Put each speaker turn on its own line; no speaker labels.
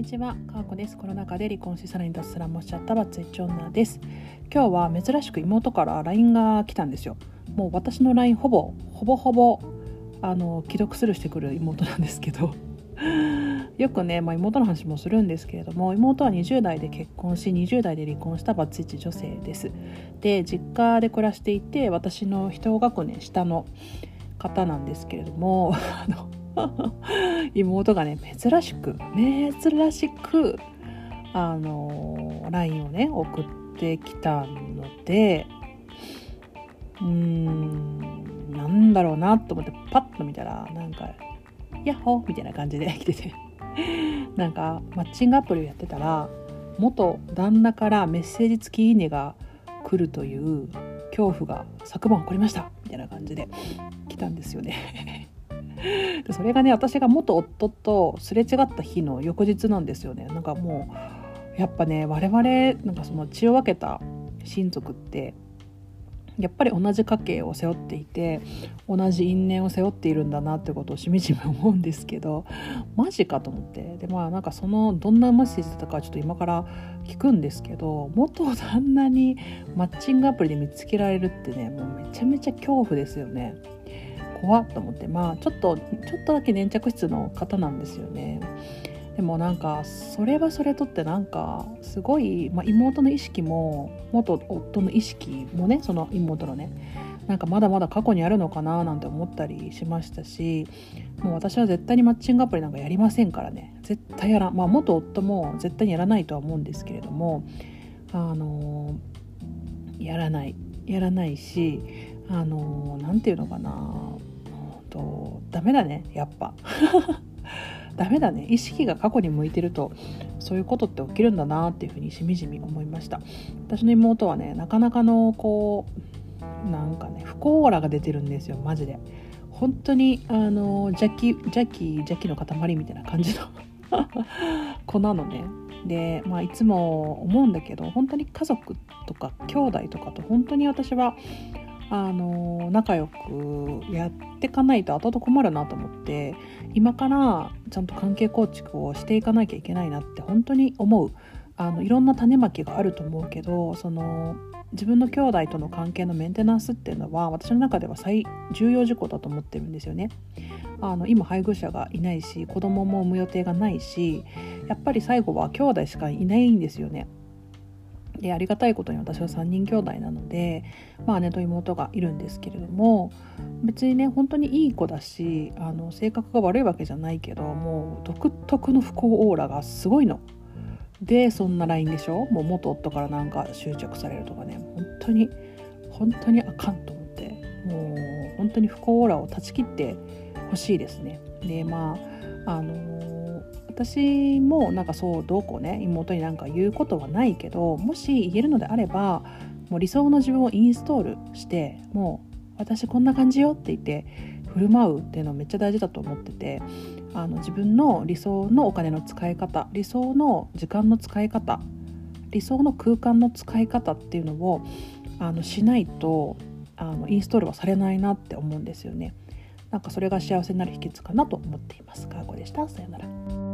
にちは、かーこです。コロナ禍で離婚しさらに脱サラもしちゃったバツイチ女です。今日は珍しく妹から LINE が来たんですよ。もう私の LINE ほぼほぼほぼあの既読スルーしてくる妹なんですけど よくね、まあ、妹の話もするんですけれども妹は20代で結婚し20代で離婚したバツイチ女性です。で実家で暮らしていて私の一学年下の方なんですけれども あの妹がね珍しく珍しくあの LINE をね送ってきたのでうーんなんだろうなと思ってパッと見たらなんか「ヤッホー!」みたいな感じで来てて なんかマッチングアプリをやってたら元旦那からメッセージ付きいいねが来るという恐怖が昨晩起こりましたみたいな感じで来たんですよねそれがね私が元夫とすれ違った日の翌日なんですよねなんかもうやっぱね我々なんかその血を分けた親族ってやっぱり同じ家系を背負っていて同じ因縁を背負っているんだなってことをしみじみ思うんですけどマジかと思ってでまあなんかそのどんなメッセージだったかちょっと今から聞くんですけど元旦那にマッチングアプリで見つけられるってねもうめちゃめちゃ恐怖ですよね。怖っと思ってまあちょっとちょっとだけ粘着質の方なんですよね。でもなんかそれはそれとってなんかすごい、まあ、妹の意識も元夫の意識もねその妹のねなんかまだまだ過去にあるのかななんて思ったりしましたしもう私は絶対にマッチングアプリなんかやりませんからね。絶対やらまあ元夫も絶対にやらないとは思うんですけれどもあのやらない。やらないしあの何て言うのかな。とダメだねやっぱ。ダメだね 意識が過去に向いてるとそういうことって起きるんだなっていうふうにしみじみ思いました。私の妹はねなかなかのこうなんかね不幸オーラが出てるんですよマジで。本当にあの邪気邪気邪気の塊みたいな感じの 子なのね。で、まあ、いつも思うんだけど本当に家族とか兄弟とかと本当に私はあの仲良くやっていかないと後々困るなと思って今からちゃんと関係構築をしていかなきゃいけないなって本当に思うあのいろんな種まきがあると思うけどその自分の兄弟との関係のメンテナンスっていうのは私の中では最重要事項だと思ってるんですよね。あの今配偶者がいないし子供も産む予定がないしやっぱり最後は兄弟しかいないんですよね。でありがたいことに私は3人兄弟なので、まあ、姉と妹がいるんですけれども別にね本当にいい子だしあの性格が悪いわけじゃないけどもう独特の不幸オーラがすごいの。でそんな LINE でしょ？もう元夫からなんか執着されるとかね本当に本当にあかんと思ってもう本当に不幸オーラを断ち切ってほしいですね。でまああの私もなんかそうどうこうね妹になんか言うことはないけどもし言えるのであればもう理想の自分をインストールしてもう私こんな感じよって言って振る舞うっていうのめっちゃ大事だと思っててあの自分の理想のお金の使い方理想の時間の使い方理想の空間の使い方っていうのをあのしないとあのインストールはされないなって思うんですよね。なんかそれが幸せになる秘訣かなと思っています。かこでした。さよなら。